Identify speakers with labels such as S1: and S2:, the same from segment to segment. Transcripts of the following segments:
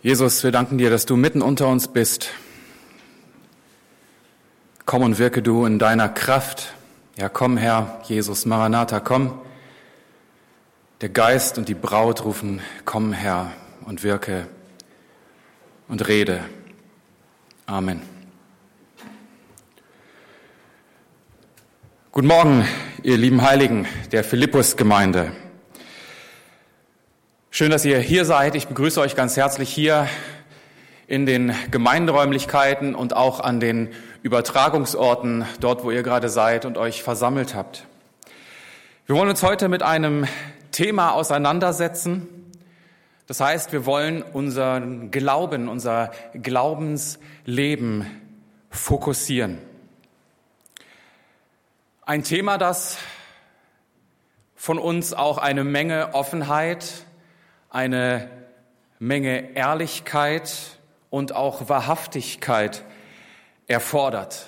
S1: Jesus, wir danken dir, dass du mitten unter uns bist. Komm und wirke du in deiner Kraft. Ja, komm, Herr Jesus, Maranatha, komm. Der Geist und die Braut rufen, komm, Herr, und wirke und rede. Amen. Guten Morgen, ihr lieben Heiligen der Philippus-Gemeinde. Schön, dass ihr hier seid. Ich begrüße euch ganz herzlich hier in den Gemeinderäumlichkeiten und auch an den Übertragungsorten, dort wo ihr gerade seid und euch versammelt habt. Wir wollen uns heute mit einem Thema auseinandersetzen. Das heißt, wir wollen unseren Glauben, unser Glaubensleben fokussieren. Ein Thema, das von uns auch eine Menge Offenheit, eine Menge Ehrlichkeit und auch Wahrhaftigkeit erfordert.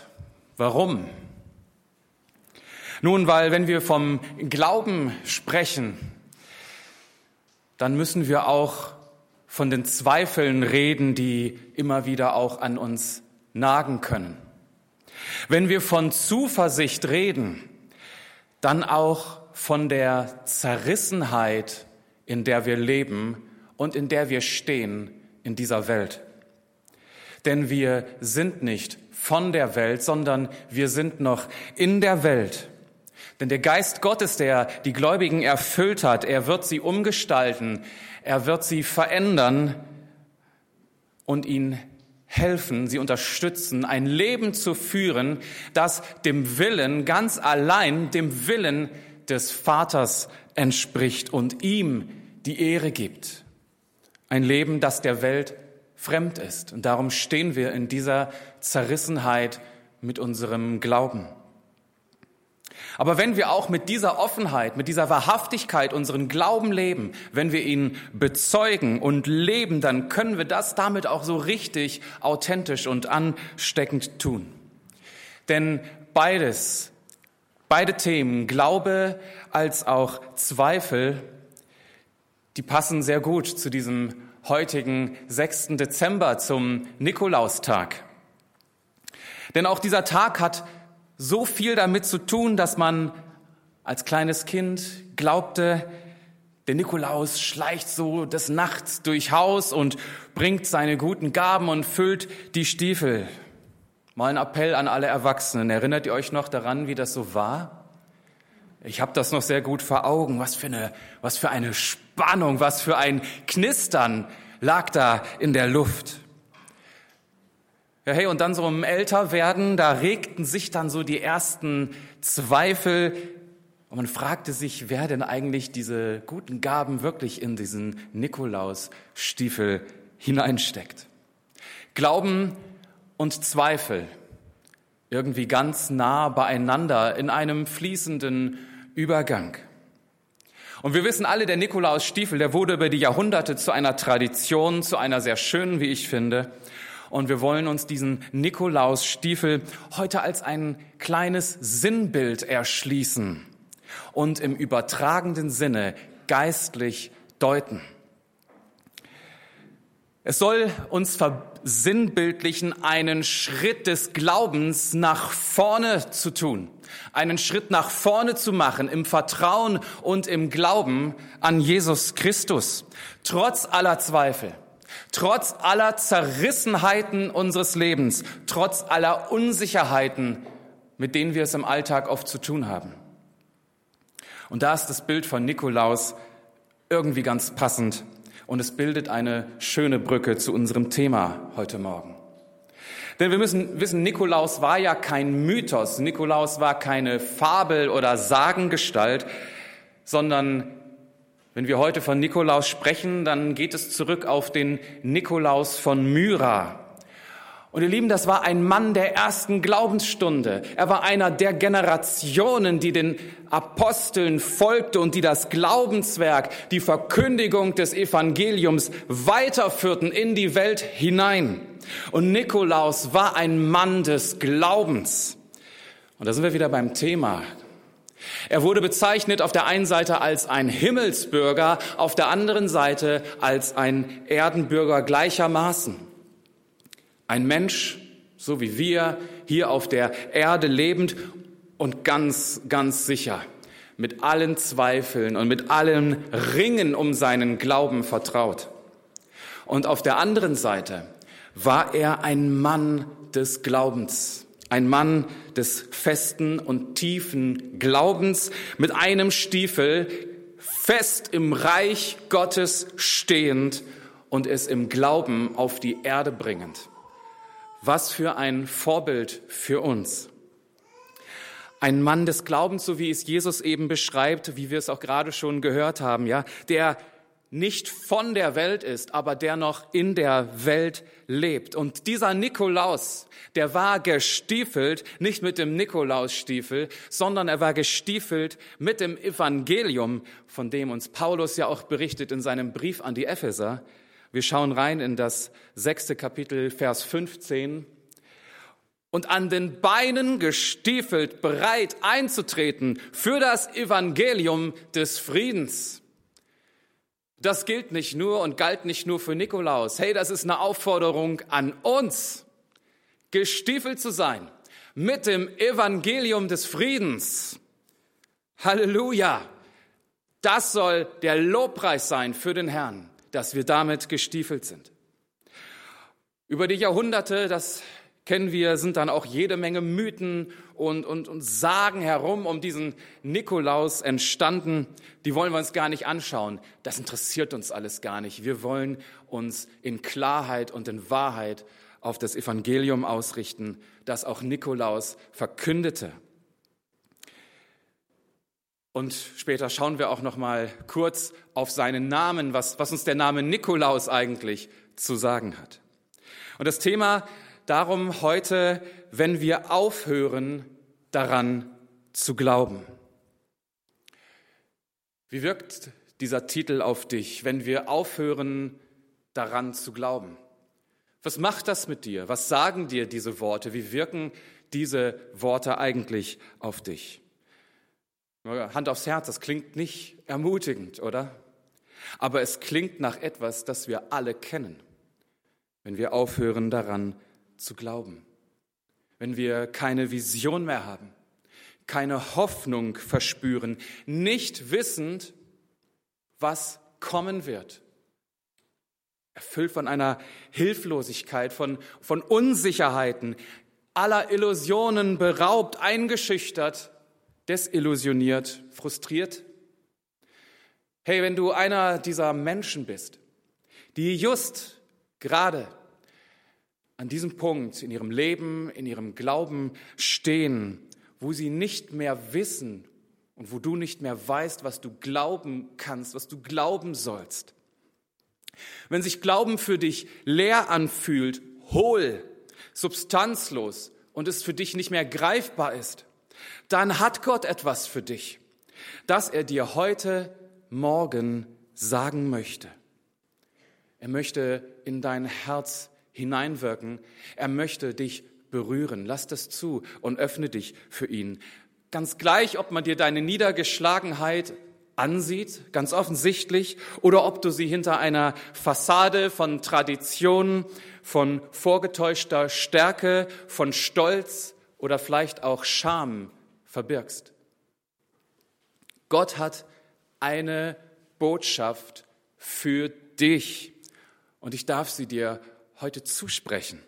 S1: Warum? Nun, weil wenn wir vom Glauben sprechen, dann müssen wir auch von den Zweifeln reden, die immer wieder auch an uns nagen können. Wenn wir von Zuversicht reden, dann auch von der Zerrissenheit in der wir leben und in der wir stehen in dieser Welt. Denn wir sind nicht von der Welt, sondern wir sind noch in der Welt. Denn der Geist Gottes, der die Gläubigen erfüllt hat, er wird sie umgestalten, er wird sie verändern und ihnen helfen, sie unterstützen, ein Leben zu führen, das dem Willen, ganz allein dem Willen des Vaters entspricht und ihm die Ehre gibt. Ein Leben, das der Welt fremd ist. Und darum stehen wir in dieser Zerrissenheit mit unserem Glauben. Aber wenn wir auch mit dieser Offenheit, mit dieser Wahrhaftigkeit unseren Glauben leben, wenn wir ihn bezeugen und leben, dann können wir das damit auch so richtig authentisch und ansteckend tun. Denn beides, beide Themen, Glaube als auch Zweifel, die passen sehr gut zu diesem heutigen 6. Dezember zum Nikolaustag. Denn auch dieser Tag hat so viel damit zu tun, dass man als kleines Kind glaubte, der Nikolaus schleicht so des Nachts durch Haus und bringt seine guten Gaben und füllt die Stiefel. Mal ein Appell an alle Erwachsenen. Erinnert ihr euch noch daran, wie das so war? Ich habe das noch sehr gut vor Augen. Was für eine, was für eine Spannung, was für ein Knistern lag da in der Luft. Ja, hey, und dann so im Älterwerden, da regten sich dann so die ersten Zweifel. Und man fragte sich, wer denn eigentlich diese guten Gaben wirklich in diesen Nikolausstiefel hineinsteckt. Glauben und Zweifel irgendwie ganz nah beieinander in einem fließenden Übergang. Und wir wissen alle, der Nikolaus-Stiefel, der wurde über die Jahrhunderte zu einer Tradition, zu einer sehr schönen, wie ich finde. Und wir wollen uns diesen Nikolaus-Stiefel heute als ein kleines Sinnbild erschließen und im übertragenden Sinne geistlich deuten. Es soll uns versinnbildlichen, einen Schritt des Glaubens nach vorne zu tun, einen Schritt nach vorne zu machen im Vertrauen und im Glauben an Jesus Christus, trotz aller Zweifel, trotz aller Zerrissenheiten unseres Lebens, trotz aller Unsicherheiten, mit denen wir es im Alltag oft zu tun haben. Und da ist das Bild von Nikolaus irgendwie ganz passend und es bildet eine schöne Brücke zu unserem Thema heute Morgen. Denn wir müssen wissen, Nikolaus war ja kein Mythos, Nikolaus war keine Fabel oder Sagengestalt, sondern wenn wir heute von Nikolaus sprechen, dann geht es zurück auf den Nikolaus von Myra. Und ihr Lieben, das war ein Mann der ersten Glaubensstunde. Er war einer der Generationen, die den Aposteln folgte und die das Glaubenswerk, die Verkündigung des Evangeliums weiterführten in die Welt hinein. Und Nikolaus war ein Mann des Glaubens. Und da sind wir wieder beim Thema. Er wurde bezeichnet auf der einen Seite als ein Himmelsbürger, auf der anderen Seite als ein Erdenbürger gleichermaßen. Ein Mensch, so wie wir, hier auf der Erde lebend und ganz, ganz sicher mit allen Zweifeln und mit allen Ringen um seinen Glauben vertraut. Und auf der anderen Seite war er ein Mann des Glaubens, ein Mann des festen und tiefen Glaubens mit einem Stiefel fest im Reich Gottes stehend und es im Glauben auf die Erde bringend. Was für ein Vorbild für uns. Ein Mann des Glaubens, so wie es Jesus eben beschreibt, wie wir es auch gerade schon gehört haben, ja, der nicht von der Welt ist, aber der noch in der Welt lebt. Und dieser Nikolaus, der war gestiefelt, nicht mit dem Nikolausstiefel, sondern er war gestiefelt mit dem Evangelium, von dem uns Paulus ja auch berichtet in seinem Brief an die Epheser. Wir schauen rein in das sechste Kapitel, Vers 15. Und an den Beinen gestiefelt, bereit einzutreten für das Evangelium des Friedens. Das gilt nicht nur und galt nicht nur für Nikolaus. Hey, das ist eine Aufforderung an uns, gestiefelt zu sein mit dem Evangelium des Friedens. Halleluja. Das soll der Lobpreis sein für den Herrn, dass wir damit gestiefelt sind. Über die Jahrhunderte, das kennen wir, sind dann auch jede Menge Mythen und, und, und Sagen herum um diesen Nikolaus entstanden. Die wollen wir uns gar nicht anschauen. Das interessiert uns alles gar nicht. Wir wollen uns in Klarheit und in Wahrheit auf das Evangelium ausrichten, das auch Nikolaus verkündete. Und später schauen wir auch noch mal kurz auf seinen Namen, was, was uns der Name Nikolaus eigentlich zu sagen hat. Und das Thema darum heute, wenn wir aufhören, daran zu glauben. Wie wirkt dieser Titel auf dich, wenn wir aufhören, daran zu glauben? Was macht das mit dir? Was sagen dir diese Worte? Wie wirken diese Worte eigentlich auf dich? Hand aufs Herz, das klingt nicht ermutigend, oder? Aber es klingt nach etwas, das wir alle kennen, wenn wir aufhören, daran zu glauben. Wenn wir keine Vision mehr haben, keine Hoffnung verspüren, nicht wissend, was kommen wird. Erfüllt von einer Hilflosigkeit, von, von Unsicherheiten, aller Illusionen beraubt, eingeschüchtert, desillusioniert, frustriert. Hey, wenn du einer dieser Menschen bist, die just gerade an diesem Punkt in ihrem Leben, in ihrem Glauben stehen, wo sie nicht mehr wissen und wo du nicht mehr weißt, was du glauben kannst, was du glauben sollst. Wenn sich Glauben für dich leer anfühlt, hohl, substanzlos und es für dich nicht mehr greifbar ist, dann hat Gott etwas für dich, das er dir heute, morgen sagen möchte. Er möchte in dein Herz hineinwirken. Er möchte dich berühren. Lass das zu und öffne dich für ihn. Ganz gleich, ob man dir deine Niedergeschlagenheit ansieht, ganz offensichtlich, oder ob du sie hinter einer Fassade von Tradition, von vorgetäuschter Stärke, von Stolz oder vielleicht auch Scham verbirgst. Gott hat eine Botschaft für dich und ich darf sie dir heute zusprechen.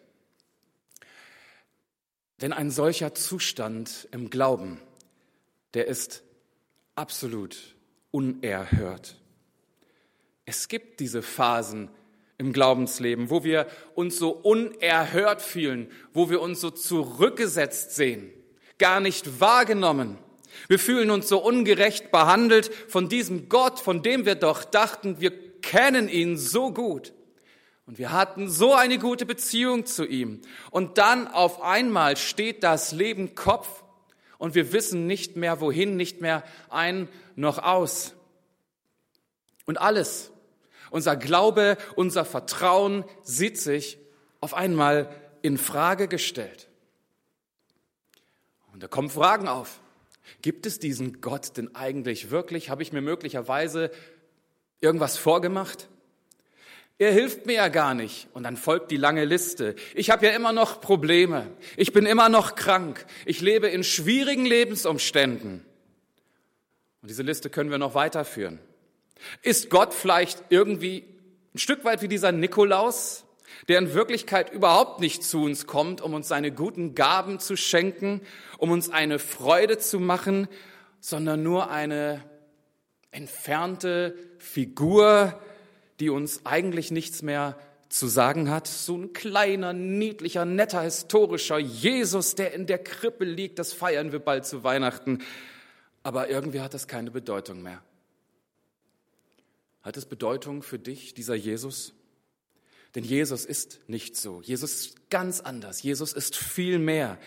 S1: Denn ein solcher Zustand im Glauben, der ist absolut unerhört. Es gibt diese Phasen im Glaubensleben, wo wir uns so unerhört fühlen, wo wir uns so zurückgesetzt sehen, gar nicht wahrgenommen. Wir fühlen uns so ungerecht behandelt von diesem Gott, von dem wir doch dachten, wir kennen ihn so gut. Und wir hatten so eine gute Beziehung zu ihm. Und dann auf einmal steht das Leben Kopf und wir wissen nicht mehr wohin, nicht mehr ein noch aus. Und alles, unser Glaube, unser Vertrauen sieht sich auf einmal in Frage gestellt. Da kommen Fragen auf. Gibt es diesen Gott denn eigentlich wirklich? Habe ich mir möglicherweise irgendwas vorgemacht? Er hilft mir ja gar nicht. Und dann folgt die lange Liste. Ich habe ja immer noch Probleme. Ich bin immer noch krank. Ich lebe in schwierigen Lebensumständen. Und diese Liste können wir noch weiterführen. Ist Gott vielleicht irgendwie ein Stück weit wie dieser Nikolaus, der in Wirklichkeit überhaupt nicht zu uns kommt, um uns seine guten Gaben zu schenken, um uns eine Freude zu machen, sondern nur eine entfernte Figur, die uns eigentlich nichts mehr zu sagen hat. So ein kleiner, niedlicher, netter, historischer Jesus, der in der Krippe liegt, das feiern wir bald zu Weihnachten. Aber irgendwie hat das keine Bedeutung mehr. Hat es Bedeutung für dich, dieser Jesus? Denn Jesus ist nicht so. Jesus ist ganz anders. Jesus ist viel mehr.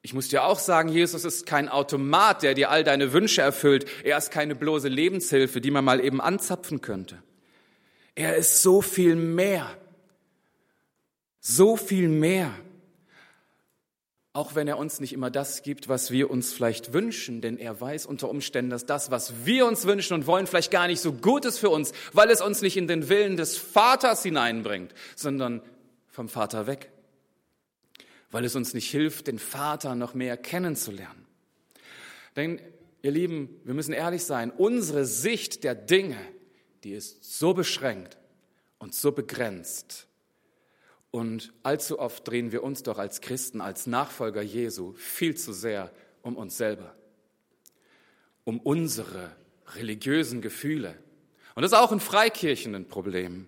S1: Ich muss dir auch sagen, Jesus ist kein Automat, der dir all deine Wünsche erfüllt. Er ist keine bloße Lebenshilfe, die man mal eben anzapfen könnte. Er ist so viel mehr. So viel mehr. Auch wenn er uns nicht immer das gibt, was wir uns vielleicht wünschen, denn er weiß unter Umständen, dass das, was wir uns wünschen und wollen, vielleicht gar nicht so gut ist für uns, weil es uns nicht in den Willen des Vaters hineinbringt, sondern vom Vater weg. Weil es uns nicht hilft, den Vater noch mehr kennenzulernen. Denn, ihr Lieben, wir müssen ehrlich sein, unsere Sicht der Dinge, die ist so beschränkt und so begrenzt, und allzu oft drehen wir uns doch als Christen, als Nachfolger Jesu viel zu sehr um uns selber, um unsere religiösen Gefühle. Und das ist auch in Freikirchen ein Problem.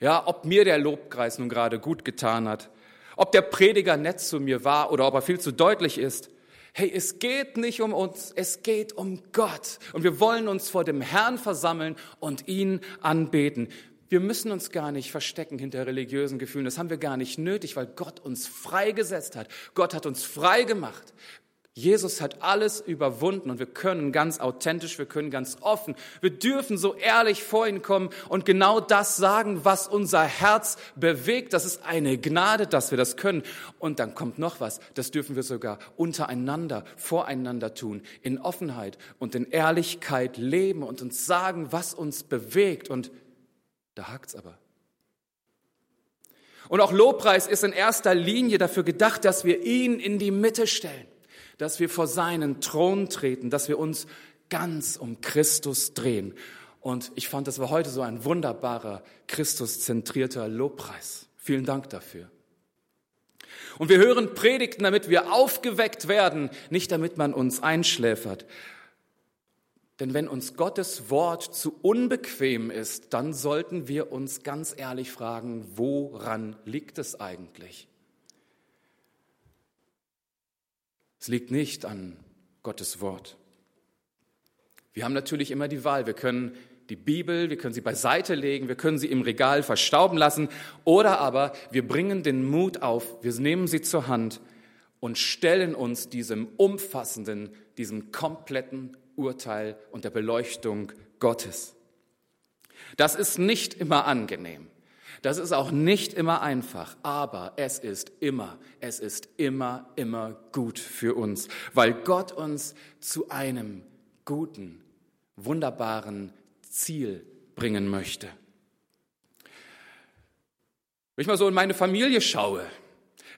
S1: Ja, ob mir der Lobpreis nun gerade gut getan hat, ob der Prediger nett zu mir war oder ob er viel zu deutlich ist. Hey, es geht nicht um uns, es geht um Gott. Und wir wollen uns vor dem Herrn versammeln und ihn anbeten. Wir müssen uns gar nicht verstecken hinter religiösen Gefühlen. Das haben wir gar nicht nötig, weil Gott uns freigesetzt hat. Gott hat uns frei gemacht. Jesus hat alles überwunden und wir können ganz authentisch, wir können ganz offen, wir dürfen so ehrlich vor ihn kommen und genau das sagen, was unser Herz bewegt. Das ist eine Gnade, dass wir das können. Und dann kommt noch was, das dürfen wir sogar untereinander, voreinander tun, in Offenheit und in Ehrlichkeit leben und uns sagen, was uns bewegt und da hakt's aber. Und auch Lobpreis ist in erster Linie dafür gedacht, dass wir ihn in die Mitte stellen, dass wir vor seinen Thron treten, dass wir uns ganz um Christus drehen. Und ich fand, das war heute so ein wunderbarer, Christuszentrierter Lobpreis. Vielen Dank dafür. Und wir hören Predigten, damit wir aufgeweckt werden, nicht damit man uns einschläfert. Denn wenn uns Gottes Wort zu unbequem ist, dann sollten wir uns ganz ehrlich fragen, woran liegt es eigentlich? Es liegt nicht an Gottes Wort. Wir haben natürlich immer die Wahl. Wir können die Bibel, wir können sie beiseite legen, wir können sie im Regal verstauben lassen oder aber wir bringen den Mut auf, wir nehmen sie zur Hand und stellen uns diesem umfassenden, diesem kompletten Urteil und der Beleuchtung Gottes. Das ist nicht immer angenehm. Das ist auch nicht immer einfach, aber es ist immer, es ist immer, immer gut für uns, weil Gott uns zu einem guten, wunderbaren Ziel bringen möchte. Wenn ich mal so in meine Familie schaue,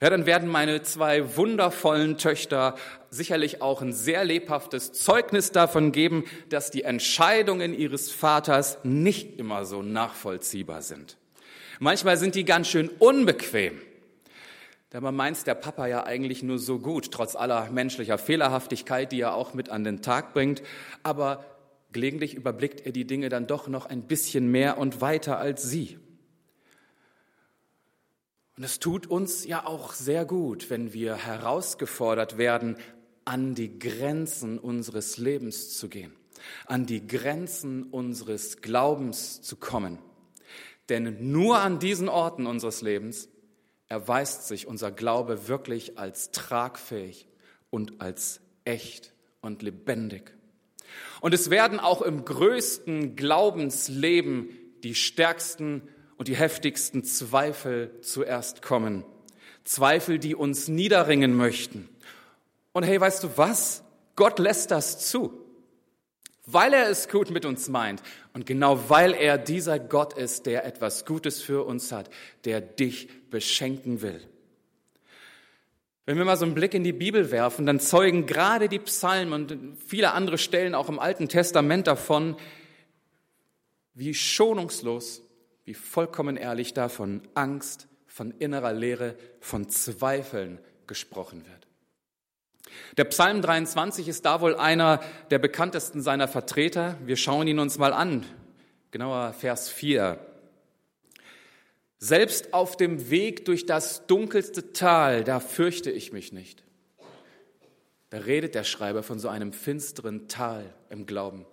S1: ja, dann werden meine zwei wundervollen Töchter sicherlich auch ein sehr lebhaftes Zeugnis davon geben, dass die Entscheidungen ihres Vaters nicht immer so nachvollziehbar sind. Manchmal sind die ganz schön unbequem. Dabei meint der Papa ja eigentlich nur so gut, trotz aller menschlicher Fehlerhaftigkeit, die er auch mit an den Tag bringt. Aber gelegentlich überblickt er die Dinge dann doch noch ein bisschen mehr und weiter als sie. Und es tut uns ja auch sehr gut, wenn wir herausgefordert werden, an die Grenzen unseres Lebens zu gehen, an die Grenzen unseres Glaubens zu kommen. Denn nur an diesen Orten unseres Lebens erweist sich unser Glaube wirklich als tragfähig und als echt und lebendig. Und es werden auch im größten Glaubensleben die stärksten und die heftigsten Zweifel zuerst kommen. Zweifel, die uns niederringen möchten. Und hey, weißt du was? Gott lässt das zu, weil er es gut mit uns meint und genau weil er dieser Gott ist, der etwas Gutes für uns hat, der dich beschenken will. Wenn wir mal so einen Blick in die Bibel werfen, dann zeugen gerade die Psalmen und viele andere Stellen auch im Alten Testament davon, wie schonungslos, wie vollkommen ehrlich da von Angst, von innerer Leere, von Zweifeln gesprochen wird. Der Psalm 23 ist da wohl einer der bekanntesten seiner Vertreter. Wir schauen ihn uns mal an. Genauer Vers 4. Selbst auf dem Weg durch das dunkelste Tal, da fürchte ich mich nicht. Da redet der Schreiber von so einem finsteren Tal im Glauben,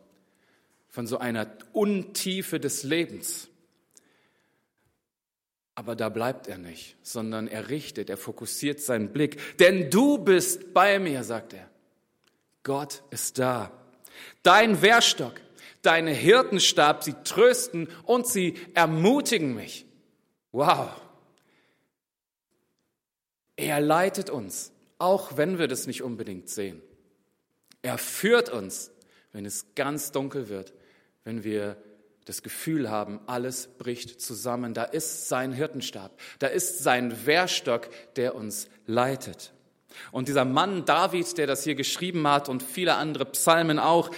S1: von so einer Untiefe des Lebens. Aber da bleibt er nicht, sondern er richtet, er fokussiert seinen Blick. Denn du bist bei mir, sagt er. Gott ist da. Dein Wehrstock, deine Hirtenstab, sie trösten und sie ermutigen mich. Wow. Er leitet uns, auch wenn wir das nicht unbedingt sehen. Er führt uns, wenn es ganz dunkel wird, wenn wir das Gefühl haben, alles bricht zusammen. Da ist sein Hirtenstab, da ist sein Wehrstock, der uns leitet. Und dieser Mann David, der das hier geschrieben hat und viele andere Psalmen auch,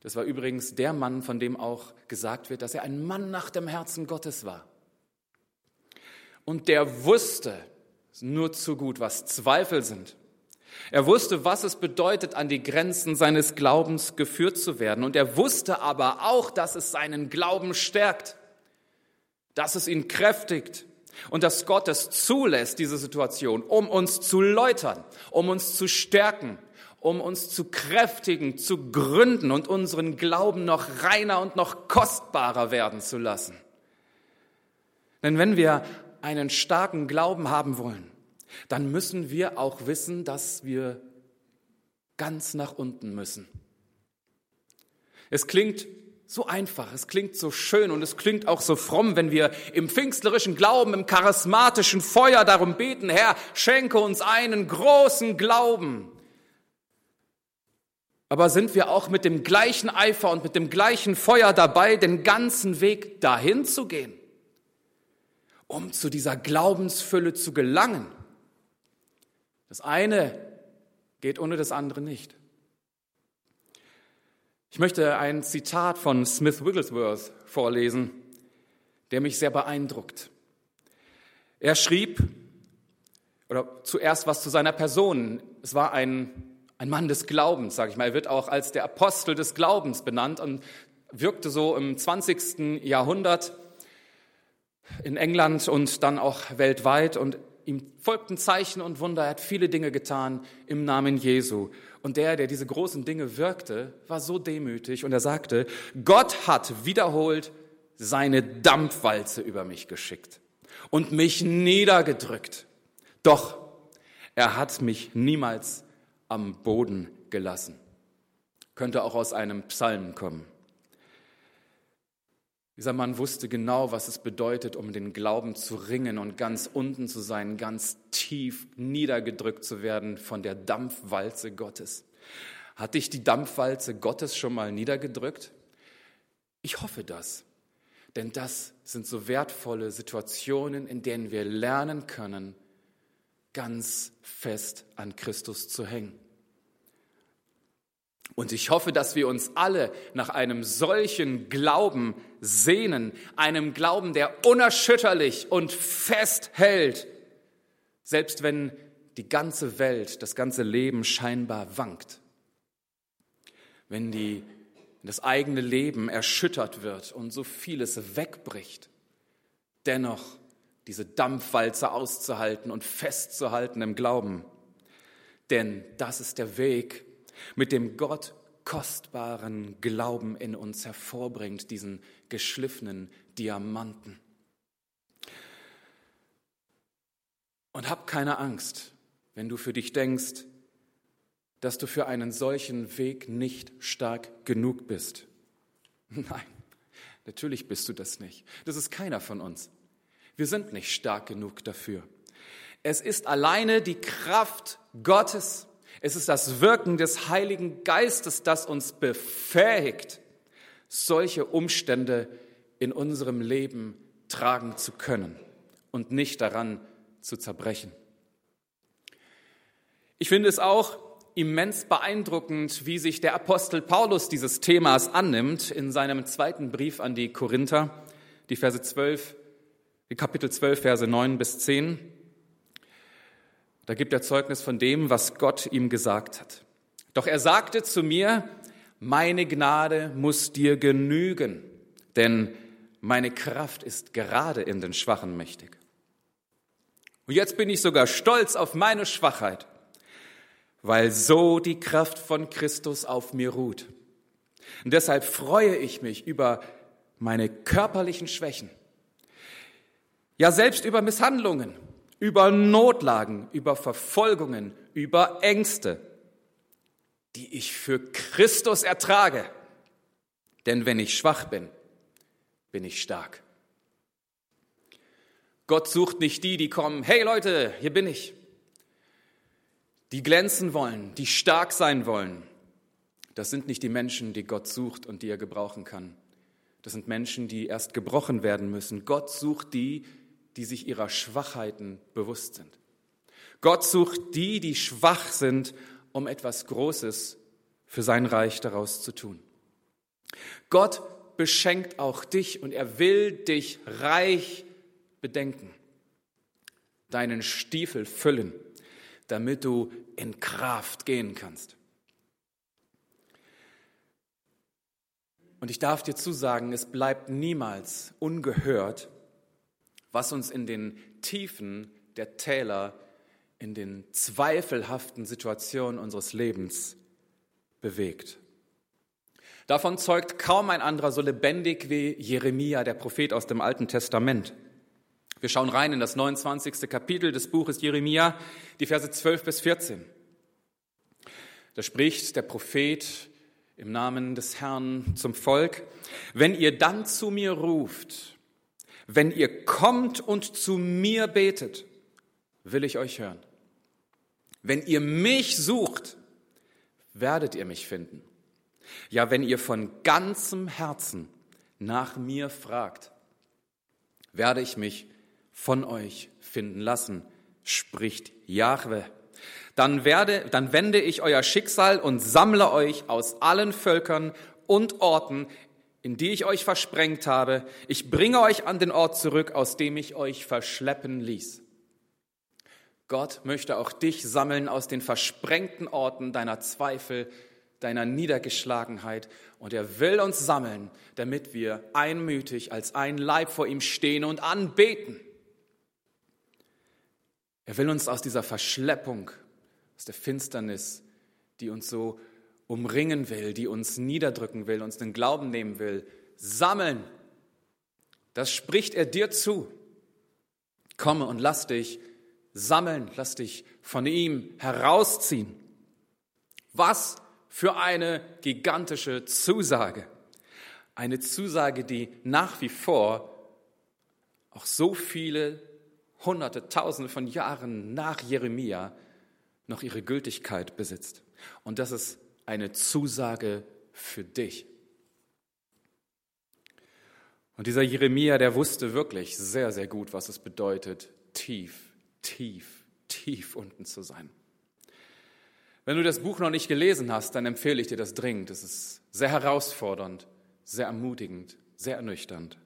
S1: das war übrigens der Mann, von dem auch gesagt wird, dass er ein Mann nach dem Herzen Gottes war. Und der wusste nur zu gut, was Zweifel sind. Er wusste, was es bedeutet, an die Grenzen seines Glaubens geführt zu werden. Und er wusste aber auch, dass es seinen Glauben stärkt, dass es ihn kräftigt und dass Gott es zulässt, diese Situation, um uns zu läutern, um uns zu stärken, um uns zu kräftigen, zu gründen und unseren Glauben noch reiner und noch kostbarer werden zu lassen. Denn wenn wir einen starken Glauben haben wollen, dann müssen wir auch wissen, dass wir ganz nach unten müssen. Es klingt so einfach, es klingt so schön und es klingt auch so fromm, wenn wir im pfingstlerischen Glauben, im charismatischen Feuer darum beten, Herr, schenke uns einen großen Glauben. Aber sind wir auch mit dem gleichen Eifer und mit dem gleichen Feuer dabei, den ganzen Weg dahin zu gehen? um zu dieser Glaubensfülle zu gelangen. Das eine geht ohne das andere nicht. Ich möchte ein Zitat von Smith Wigglesworth vorlesen, der mich sehr beeindruckt. Er schrieb, oder zuerst was zu seiner Person. Es war ein, ein Mann des Glaubens, sage ich mal. Er wird auch als der Apostel des Glaubens benannt und wirkte so im 20. Jahrhundert in England und dann auch weltweit und ihm folgten Zeichen und Wunder. Er hat viele Dinge getan im Namen Jesu. Und der, der diese großen Dinge wirkte, war so demütig und er sagte, Gott hat wiederholt seine Dampfwalze über mich geschickt und mich niedergedrückt. Doch er hat mich niemals am Boden gelassen. Könnte auch aus einem Psalm kommen. Dieser Mann wusste genau, was es bedeutet, um den Glauben zu ringen und ganz unten zu sein, ganz tief niedergedrückt zu werden von der Dampfwalze Gottes. Hat dich die Dampfwalze Gottes schon mal niedergedrückt? Ich hoffe das. Denn das sind so wertvolle Situationen, in denen wir lernen können, ganz fest an Christus zu hängen. Und ich hoffe, dass wir uns alle nach einem solchen Glauben sehnen, einem Glauben, der unerschütterlich und fest hält, selbst wenn die ganze Welt, das ganze Leben scheinbar wankt. Wenn die, das eigene Leben erschüttert wird und so vieles wegbricht, dennoch diese Dampfwalze auszuhalten und festzuhalten im Glauben. Denn das ist der Weg, mit dem Gott kostbaren Glauben in uns hervorbringt, diesen geschliffenen Diamanten. Und hab keine Angst, wenn du für dich denkst, dass du für einen solchen Weg nicht stark genug bist. Nein, natürlich bist du das nicht. Das ist keiner von uns. Wir sind nicht stark genug dafür. Es ist alleine die Kraft Gottes, Es ist das Wirken des Heiligen Geistes, das uns befähigt, solche Umstände in unserem Leben tragen zu können und nicht daran zu zerbrechen. Ich finde es auch immens beeindruckend, wie sich der Apostel Paulus dieses Themas annimmt in seinem zweiten Brief an die Korinther, die Verse 12, die Kapitel 12, Verse 9 bis 10. Da gibt er Zeugnis von dem, was Gott ihm gesagt hat. Doch er sagte zu mir, meine Gnade muss dir genügen, denn meine Kraft ist gerade in den Schwachen mächtig. Und jetzt bin ich sogar stolz auf meine Schwachheit weil so die Kraft von Christus auf mir ruht. Und deshalb freue ich mich über meine körperlichen Schwächen. Ja, selbst über Misshandlungen, über Notlagen, über Verfolgungen, über Ängste, die ich für Christus ertrage. Denn wenn ich schwach bin, bin ich stark. Gott sucht nicht die, die kommen, hey Leute, hier bin ich die glänzen wollen, die stark sein wollen, das sind nicht die Menschen, die Gott sucht und die er gebrauchen kann. Das sind Menschen, die erst gebrochen werden müssen. Gott sucht die, die sich ihrer Schwachheiten bewusst sind. Gott sucht die, die schwach sind, um etwas Großes für sein Reich daraus zu tun. Gott beschenkt auch dich und er will dich reich bedenken, deinen Stiefel füllen damit du in Kraft gehen kannst. Und ich darf dir zusagen, es bleibt niemals ungehört, was uns in den Tiefen der Täler, in den zweifelhaften Situationen unseres Lebens bewegt. Davon zeugt kaum ein anderer so lebendig wie Jeremia, der Prophet aus dem Alten Testament. Wir schauen rein in das 29. Kapitel des Buches Jeremia, die Verse 12 bis 14. Da spricht der Prophet im Namen des Herrn zum Volk, wenn ihr dann zu mir ruft, wenn ihr kommt und zu mir betet, will ich euch hören. Wenn ihr mich sucht, werdet ihr mich finden. Ja, wenn ihr von ganzem Herzen nach mir fragt, werde ich mich von euch finden lassen, spricht Jahwe. Dann werde, dann wende ich euer Schicksal und sammle euch aus allen Völkern und Orten, in die ich euch versprengt habe. Ich bringe euch an den Ort zurück, aus dem ich euch verschleppen ließ. Gott möchte auch dich sammeln aus den versprengten Orten deiner Zweifel, deiner Niedergeschlagenheit. Und er will uns sammeln, damit wir einmütig als ein Leib vor ihm stehen und anbeten. Er will uns aus dieser Verschleppung, aus der Finsternis, die uns so umringen will, die uns niederdrücken will, uns den Glauben nehmen will, sammeln. Das spricht er dir zu. Komme und lass dich sammeln, lass dich von ihm herausziehen. Was für eine gigantische Zusage. Eine Zusage, die nach wie vor auch so viele Hunderte, Tausende von Jahren nach Jeremia noch ihre Gültigkeit besitzt. Und das ist eine Zusage für dich. Und dieser Jeremia, der wusste wirklich sehr, sehr gut, was es bedeutet, tief, tief, tief unten zu sein. Wenn du das Buch noch nicht gelesen hast, dann empfehle ich dir das dringend. Es ist sehr herausfordernd, sehr ermutigend, sehr ernüchternd.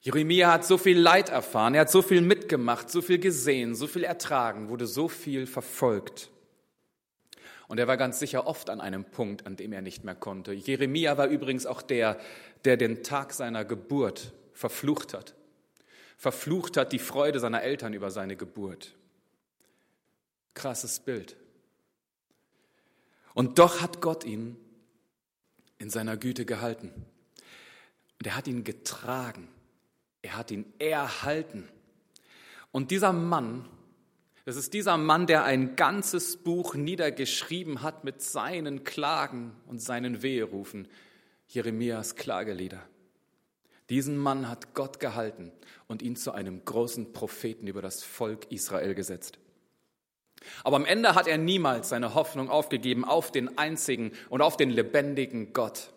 S1: Jeremia hat so viel Leid erfahren, er hat so viel mitgemacht, so viel gesehen, so viel ertragen, wurde so viel verfolgt. Und er war ganz sicher oft an einem Punkt, an dem er nicht mehr konnte. Jeremia war übrigens auch der, der den Tag seiner Geburt verflucht hat. Verflucht hat die Freude seiner Eltern über seine Geburt. Krasses Bild. Und doch hat Gott ihn in seiner Güte gehalten. Und er hat ihn getragen. Er hat ihn erhalten. Und dieser Mann, das ist dieser Mann, der ein ganzes Buch niedergeschrieben hat mit seinen Klagen und seinen Weherufen, Jeremias Klagelieder. Diesen Mann hat Gott gehalten und ihn zu einem großen Propheten über das Volk Israel gesetzt. Aber am Ende hat er niemals seine Hoffnung aufgegeben auf den einzigen und auf den lebendigen Gott.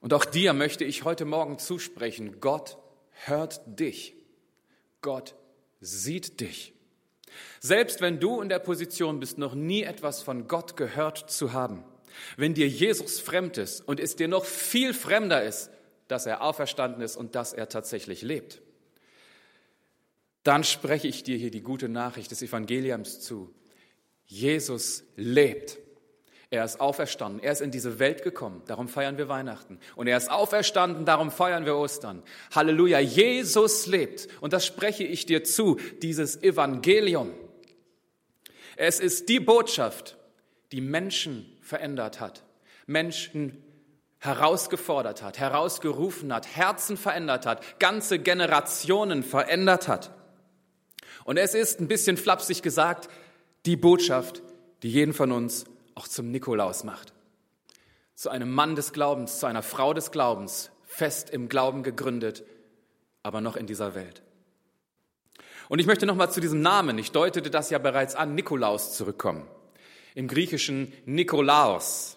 S1: Und auch dir möchte ich heute Morgen zusprechen, Gott hört dich. Gott sieht dich. Selbst wenn du in der Position bist, noch nie etwas von Gott gehört zu haben, wenn dir Jesus fremd ist und es dir noch viel fremder ist, dass er auferstanden ist und dass er tatsächlich lebt, dann spreche ich dir hier die gute Nachricht des Evangeliums zu. Jesus lebt. Er ist auferstanden. Er ist in diese Welt gekommen. Darum feiern wir Weihnachten. Und er ist auferstanden. Darum feiern wir Ostern. Halleluja. Jesus lebt. Und das spreche ich dir zu. Dieses Evangelium. Es ist die Botschaft, die Menschen verändert hat. Menschen herausgefordert hat, herausgerufen hat, Herzen verändert hat, ganze Generationen verändert hat. Und es ist ein bisschen flapsig gesagt, die Botschaft, die jeden von uns auch zum Nikolaus macht. Zu einem Mann des Glaubens, zu einer Frau des Glaubens, fest im Glauben gegründet, aber noch in dieser Welt. Und ich möchte nochmal zu diesem Namen, ich deutete das ja bereits an, Nikolaus zurückkommen. Im Griechischen Nikolaos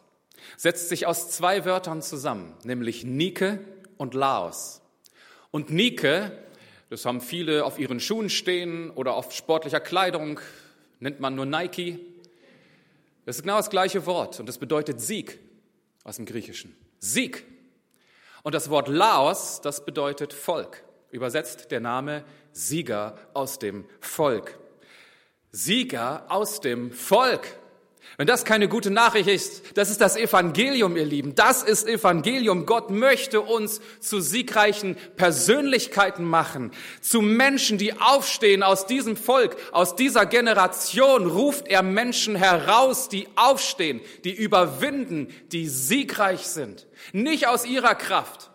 S1: setzt sich aus zwei Wörtern zusammen, nämlich Nike und Laos. Und Nike das haben viele auf ihren Schuhen stehen oder auf sportlicher Kleidung, nennt man nur Nike. Das ist genau das gleiche Wort und das bedeutet Sieg aus dem Griechischen. Sieg. Und das Wort Laos, das bedeutet Volk. Übersetzt der Name Sieger aus dem Volk. Sieger aus dem Volk. Wenn das keine gute Nachricht ist, das ist das Evangelium, ihr Lieben. Das ist Evangelium. Gott möchte uns zu siegreichen Persönlichkeiten machen, zu Menschen, die aufstehen aus diesem Volk, aus dieser Generation ruft er Menschen heraus, die aufstehen, die überwinden, die siegreich sind. Nicht aus ihrer Kraft,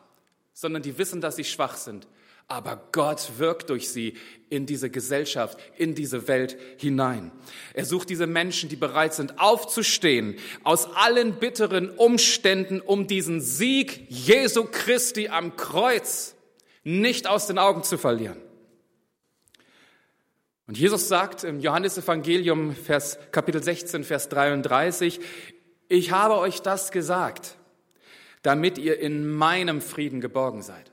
S1: sondern die wissen, dass sie schwach sind aber Gott wirkt durch sie in diese Gesellschaft, in diese Welt hinein. Er sucht diese Menschen, die bereit sind, aufzustehen aus allen bitteren Umständen, um diesen Sieg Jesu Christi am Kreuz nicht aus den Augen zu verlieren. Und Jesus sagt im Johannesevangelium, Vers, Kapitel 16, Vers 33, ich habe euch das gesagt, damit ihr in meinem Frieden geborgen seid.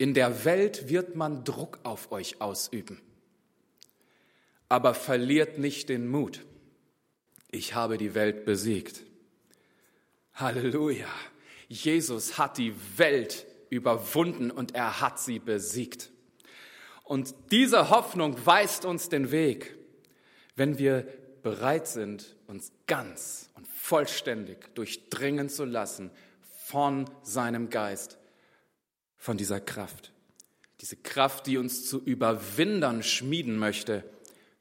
S1: In der Welt wird man Druck auf euch ausüben. Aber verliert nicht den Mut. Ich habe die Welt besiegt. Halleluja. Jesus hat die Welt überwunden und er hat sie besiegt. Und diese Hoffnung weist uns den Weg, wenn wir bereit sind, uns ganz und vollständig durchdringen zu lassen von seinem Geist von dieser Kraft. Diese Kraft, die uns zu Überwindern schmieden möchte,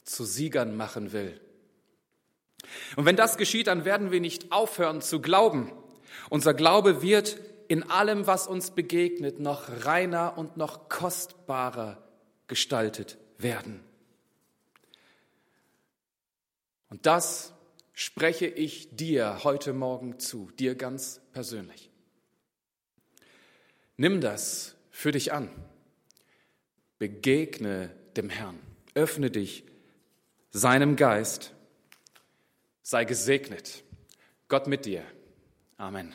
S1: zu Siegern machen will. Und wenn das geschieht, dann werden wir nicht aufhören zu glauben. Unser Glaube wird in allem, was uns begegnet, noch reiner und noch kostbarer gestaltet werden. Und das spreche ich dir heute Morgen zu, dir ganz persönlich. Nimm das für dich an. Begegne dem Herrn. Öffne dich seinem Geist. Sei gesegnet. Gott mit dir. Amen.